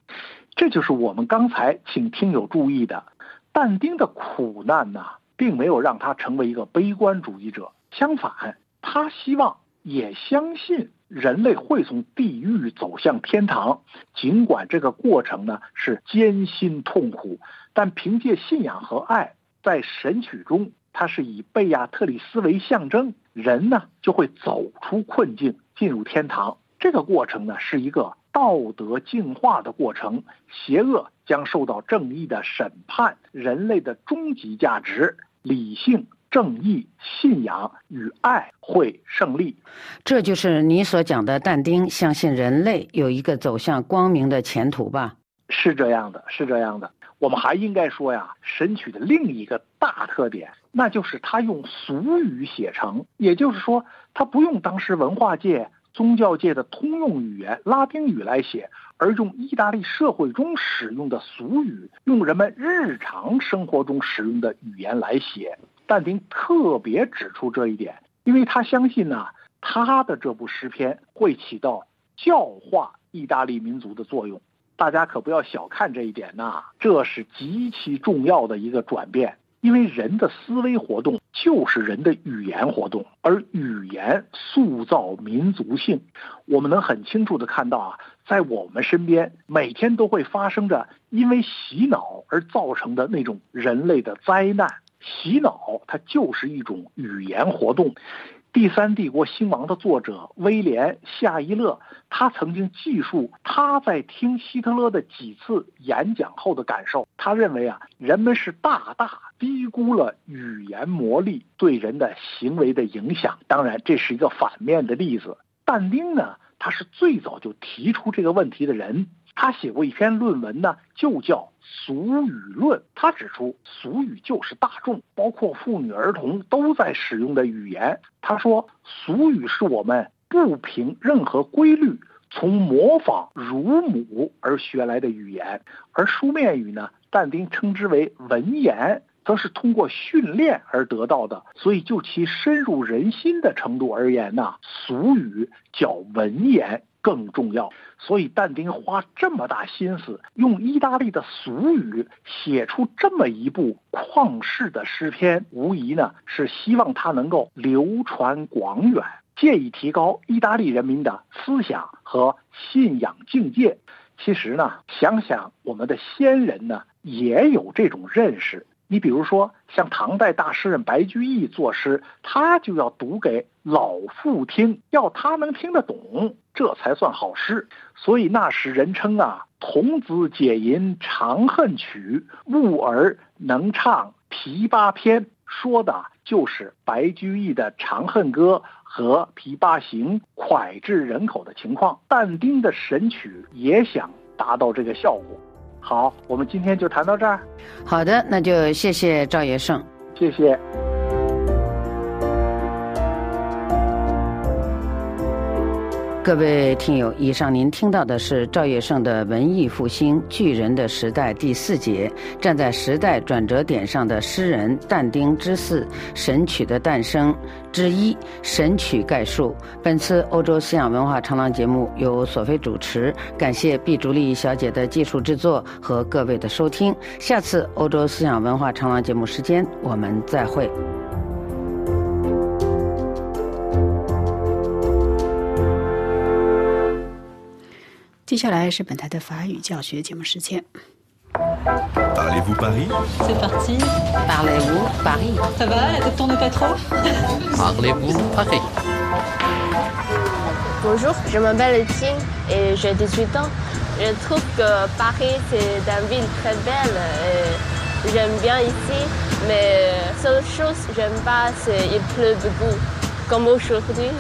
这就是我们刚才请听友注意的，但丁的苦难呢，并没有让他成为一个悲观主义者，相反，他希望。也相信人类会从地狱走向天堂，尽管这个过程呢是艰辛痛苦，但凭借信仰和爱，在神曲中，它是以贝亚特里斯为象征，人呢就会走出困境，进入天堂。这个过程呢是一个道德净化的过程，邪恶将受到正义的审判，人类的终极价值，理性。正义、信仰与爱会胜利，这就是你所讲的但丁相信人类有一个走向光明的前途吧？是这样的，是这样的。我们还应该说呀，《神曲》的另一个大特点，那就是它用俗语写成，也就是说，它不用当时文化界、宗教界的通用语言拉丁语来写，而用意大利社会中使用的俗语，用人们日常生活中使用的语言来写。但丁特别指出这一点，因为他相信呢，他的这部诗篇会起到教化意大利民族的作用。大家可不要小看这一点呐，这是极其重要的一个转变。因为人的思维活动就是人的语言活动，而语言塑造民族性。我们能很清楚的看到啊，在我们身边每天都会发生着因为洗脑而造成的那种人类的灾难。洗脑，它就是一种语言活动。第三帝国兴亡的作者威廉·夏伊勒，他曾经记述他在听希特勒的几次演讲后的感受。他认为啊，人们是大大低估了语言魔力对人的行为的影响。当然，这是一个反面的例子。但丁呢，他是最早就提出这个问题的人。他写过一篇论文呢，就叫。俗语论，他指出，俗语就是大众，包括妇女儿童都在使用的语言。他说，俗语是我们不凭任何规律从模仿乳母而学来的语言，而书面语呢，但丁称之为文言，则是通过训练而得到的。所以就其深入人心的程度而言呢，俗语较文言更重要。所以但丁花这么大心思，用意大利的俗语写出这么一部旷世的诗篇，无疑呢是希望它能够流传广远。借以提高意大利人民的思想和信仰境界。其实呢，想想我们的先人呢，也有这种认识。你比如说，像唐代大诗人白居易作诗，他就要读给老妇听，要他能听得懂，这才算好诗。所以那时人称啊，童子解吟《长恨曲》，悟儿能唱《琵琶篇》，说的就是白居易的《长恨歌》。和《琵琶行》脍炙人口的情况，但丁的神曲也想达到这个效果。好，我们今天就谈到这儿。好的，那就谢谢赵爷胜，谢谢。各位听友，以上您听到的是赵月胜的《文艺复兴巨人的时代》第四节，站在时代转折点上的诗人但丁之四，神曲的诞生之一，神曲概述。本次欧洲思想文化长廊节目由索菲主持，感谢毕竹丽小姐的技术制作和各位的收听。下次欧洲思想文化长廊节目时间，我们再会。接下来是本台的法语教学节目时间。Parlez-vous Paris C'est parti. Parlez-vous Paris Ça va, la tête tourne pas trop Parlez-vous Paris Bonjour, je m'appelle Ting et j'ai 18 ans. Je trouve que Paris c'est une ville très belle. et J'aime bien ici, mais seule chose que j'aime pas c'est il pleut beaucoup, comme aujourd'hui.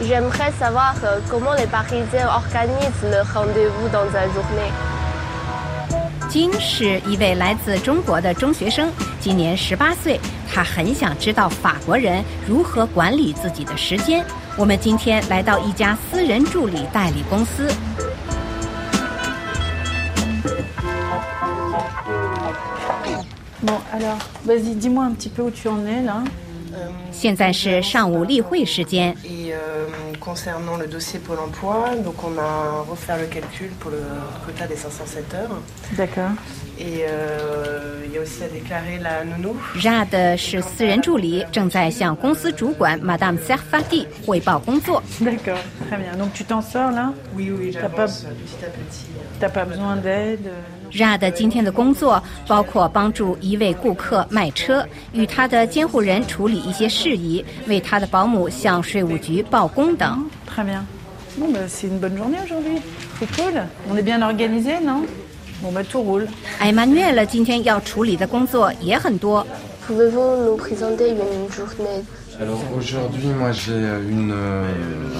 J'aimerais savoir euh, comment les Parisiens organisent le rendez-vous dans la journée. 金是一位来自中国的中学生，今年十八岁。他很想知道法国人如何管理自己的时间。我们今天来到一家私人助理代理公司。 Bon, alors, vas-y, dis-moi un petit peu où tu en es là. 现在是上午例会时间。Et euh, concernant le dossier Pôle emploi, donc on a refait le calcul pour le quota des 507 heures. D'accord. Et euh, il y a aussi à déclarer la nounou. Jade 是私人助理，正在向公司主管 Madame Serfati 汇报工作。D'accord, très bien. Donc tu t'en sors là Oui, oui, T'as pas, j'avance petit à petit. t'as pas besoin d'aide Jade 今天的工作包括帮助一位顾客卖车，与他的监护人处理一些事宜，为他的保姆向税务局报工等。Très bien. Bon, ben c'est une bonne journée aujourd'hui. C'est cool. On est bien organisé, non Bon, bah tout roule. Emmanuel 今天要处理的工作也很多。Pouvez-vous nous présenter une journée Alors aujourd'hui, moi j'ai une, euh,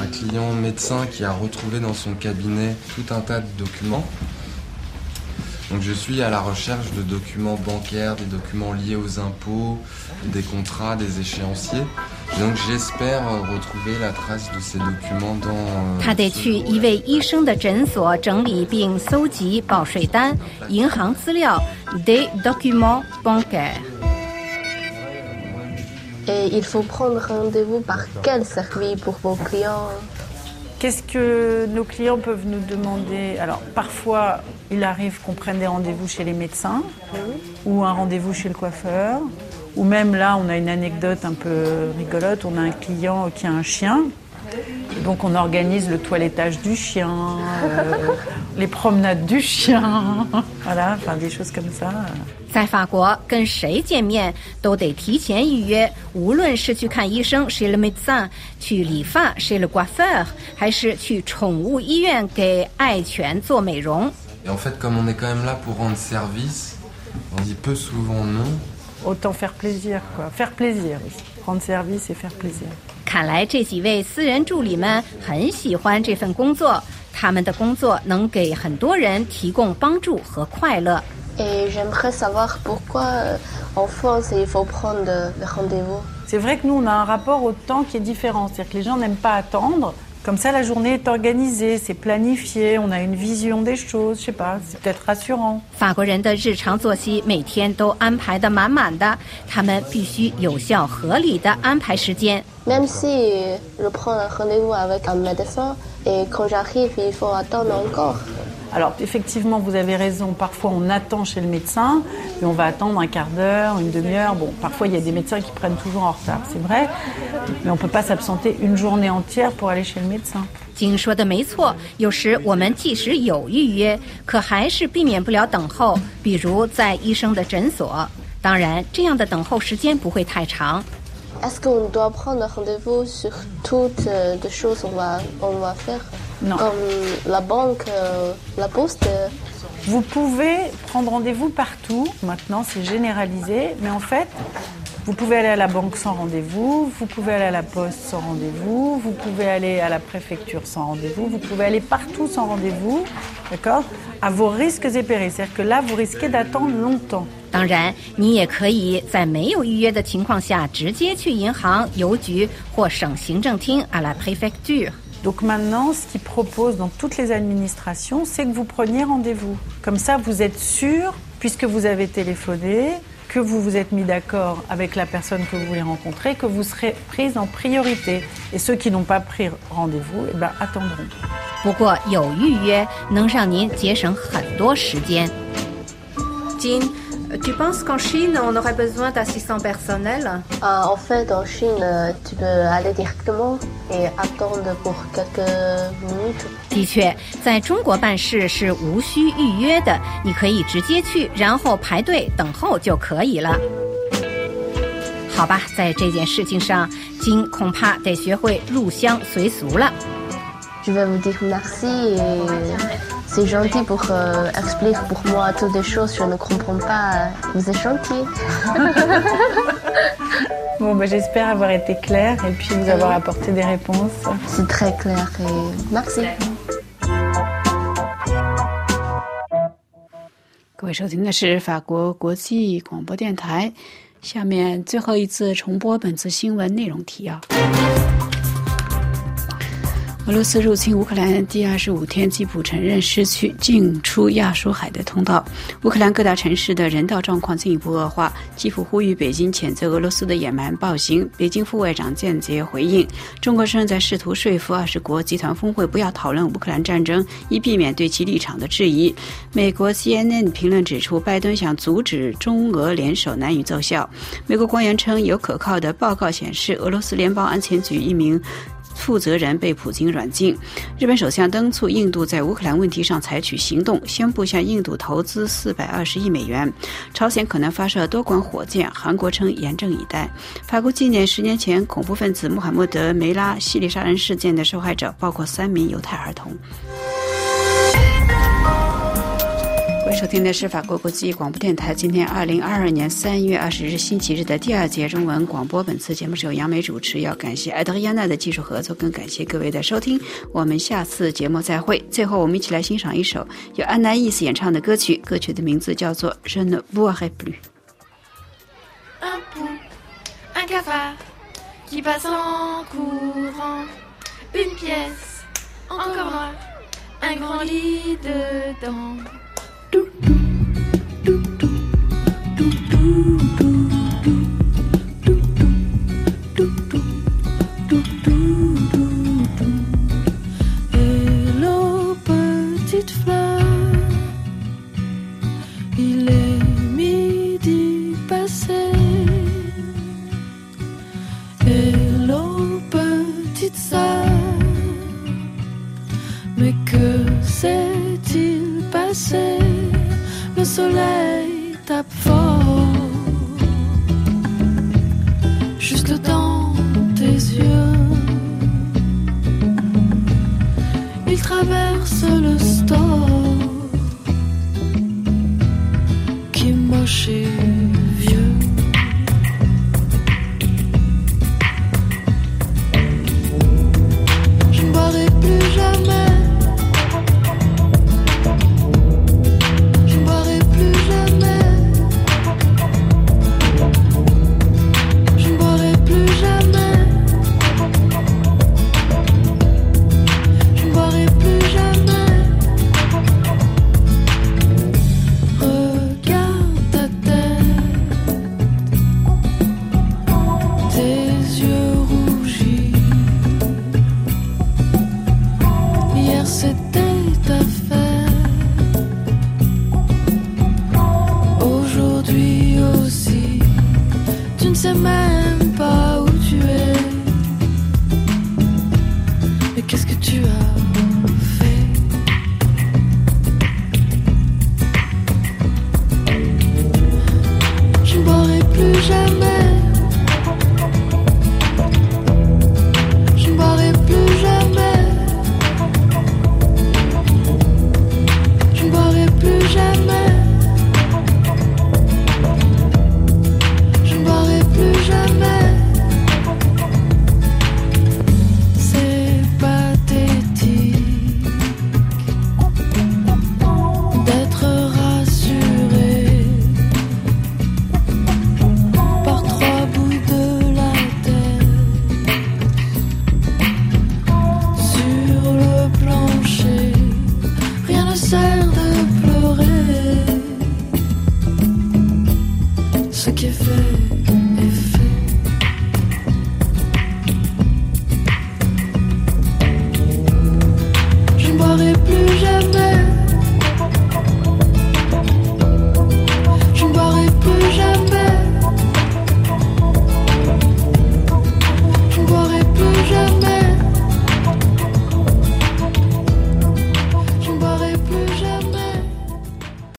un client médecin qui a retrouvé dans son cabinet tout un tas de documents. Donc je suis à la recherche de documents bancaires, des documents liés aux impôts, des contrats, des échéanciers. Et donc j'espère euh, retrouver la trace de ces documents dans... euh, 他得去一位医生的诊所整理并搜集报税单、银行资料 （des documents bancaires）。 Et il faut prendre rendez-vous par quel service pour vos clients Qu'est-ce que nos clients peuvent nous demander? Alors, parfois, il arrive qu'on prenne des rendez-vous chez les médecins ou un rendez-vous chez le coiffeur. Ou même là, on a une anecdote un peu rigolote. On a un client qui a un chien Et donc, on organise le toilettage du chien, euh, les promenades du chien. Voilà, enfin des choses comme ça. 在法国，跟谁见面都得提前预约，无论是去看医生 chez le médecin，去理发 chez le coiffeur，还是去宠物医院给爱犬做美容。 Et en fait, comme on est quand même là pour rendre service, on dit peu souvent non. Autant faire plaisir, quoi. Faire plaisir. Rendre service et faire plaisir. 看来这几位私人助理们很喜欢这份工作，他们的工作能给很多人提供帮助和快乐。Et j'aimerais savoir pourquoi euh, en France il faut prendre le rendez-vous. C'est vrai que nous, on a un rapport au temps qui est différent. C'est-à-dire que les gens n'aiment pas attendre. Comme ça, la journée est organisée, c'est planifié, on a une vision des choses, je sais pas, c'est peut-être rassurant. 法国人的日常作息每天都安排的满满的，他们必须有效合理的安排时间。Même si je prends un rendez-vous avec un médecin et quand j'arrive, il faut attendre encore. Alors effectivement, vous avez raison, parfois on attend chez le médecin, et on va attendre un quart d'heure, une demi-heure. Bon, parfois il y a des médecins qui prennent toujours en retard, c'est vrai, mais on ne peut pas s'absenter une journée entière pour aller chez le médecin. 金说的没错，有时我们即使有预约，可还是避免不了等候，比如在医生的诊所。当然，这样的等候时间不会太长。 est-ce qu'on doit prendre rendez-vous sur toutes les choses qu'on va, on va faire? Non. Comme la banque, euh, la poste? Vous pouvez prendre rendez-vous partout, maintenant c'est généralisé, mais en fait, vous pouvez aller à la banque sans rendez-vous, vous pouvez aller à la poste sans rendez-vous, vous pouvez aller à la préfecture sans rendez-vous, vous pouvez aller partout sans rendez-vous, d'accord? À vos risques et périls. C'est-à-dire que là, vous risquez d'attendre longtemps. 当然，你也可以在没有预约的情况下，直接去银行、邮局或省行政厅 à la préfecture。 Donc maintenant, ce qu'ils proposent dans toutes les administrations, c'est que vous preniez rendez-vous. Comme ça, vous êtes sûr, puisque vous avez téléphoné, que vous vous êtes mis d'accord avec la personne que vous voulez rencontrer, que vous serez prise en priorité. Et ceux qui n'ont pas pris rendez-vous, eh ben, attendront. 不过有预约能让您节省很多时间。金 ，tu penses qu'en Chine on aurait besoin d'assistant personnel Ah, En fait, en Chine, euh, tu peux aller directement et attendre pour quelques minutes. 的确，在中国办事是无需预约的，你可以直接去，然后排队等候就可以了。好吧，在这件事情上，金恐怕得学会入乡随俗了。Je vais vous dire merci et c'est gentil pour euh, expliquer pour moi toutes les choses. Je ne comprends pas. Vous êtes gentil. Bon, bah, j'espère avoir été claire et puis vous avoir apporté des réponses. C'est très clair et merci. 各俄罗斯入侵乌克兰第二十五天，基辅承认失去进出亚速海的通道。乌克兰各大城市的人道状况进一步恶化。基辅呼吁北京谴责俄罗斯的野蛮暴行。北京副外长间接回应：中国正在试图说服二十国集团峰会不要讨论乌克兰战争，以避免对其立场的质疑。美国 CNN 评论指出，拜登想阻止中俄联手难以奏效。美国官员称，有可靠的报告显示，俄罗斯联邦安全局一名。负责人被普京软禁。日本首相敦促印度在乌克兰问题上采取行动，宣布向印度投资四百二十亿美元。朝鲜可能发射多管火箭，韩国称严阵以待。法国纪念十年前恐怖分子穆罕默德·梅拉系列杀人事件的受害者，包括三名犹太儿童。收听的是法国国际广播电台今天二零二二年三月二十日星期日的第二节中文广播。本次节目是由杨梅主持，要感谢艾德亚娜的技术合作，更感谢各位的收听。我们下次节目再会。最后，我们一起来欣赏一首由安娜伊斯演唱的歌曲，歌曲的名字叫做《Je ne vous a i plus》。Un grand lit dedans. Et Hello, petite fleur, il est midi passé, et l'eau sœur. S'est-il passé? Le soleil tape fort, juste dans tes yeux. Il traverse le store qui moche